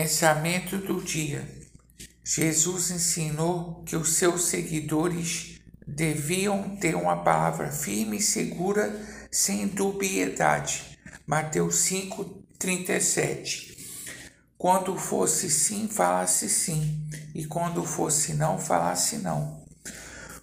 Pensamento do dia. Jesus ensinou que os seus seguidores deviam ter uma palavra firme e segura, sem dubiedade. Mateus 5, 37. Quando fosse sim, falasse sim, e quando fosse não, falasse não.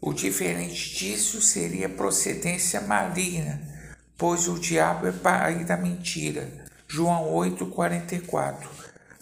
O diferente disso seria procedência maligna, pois o diabo é pai da mentira. João 8, 44.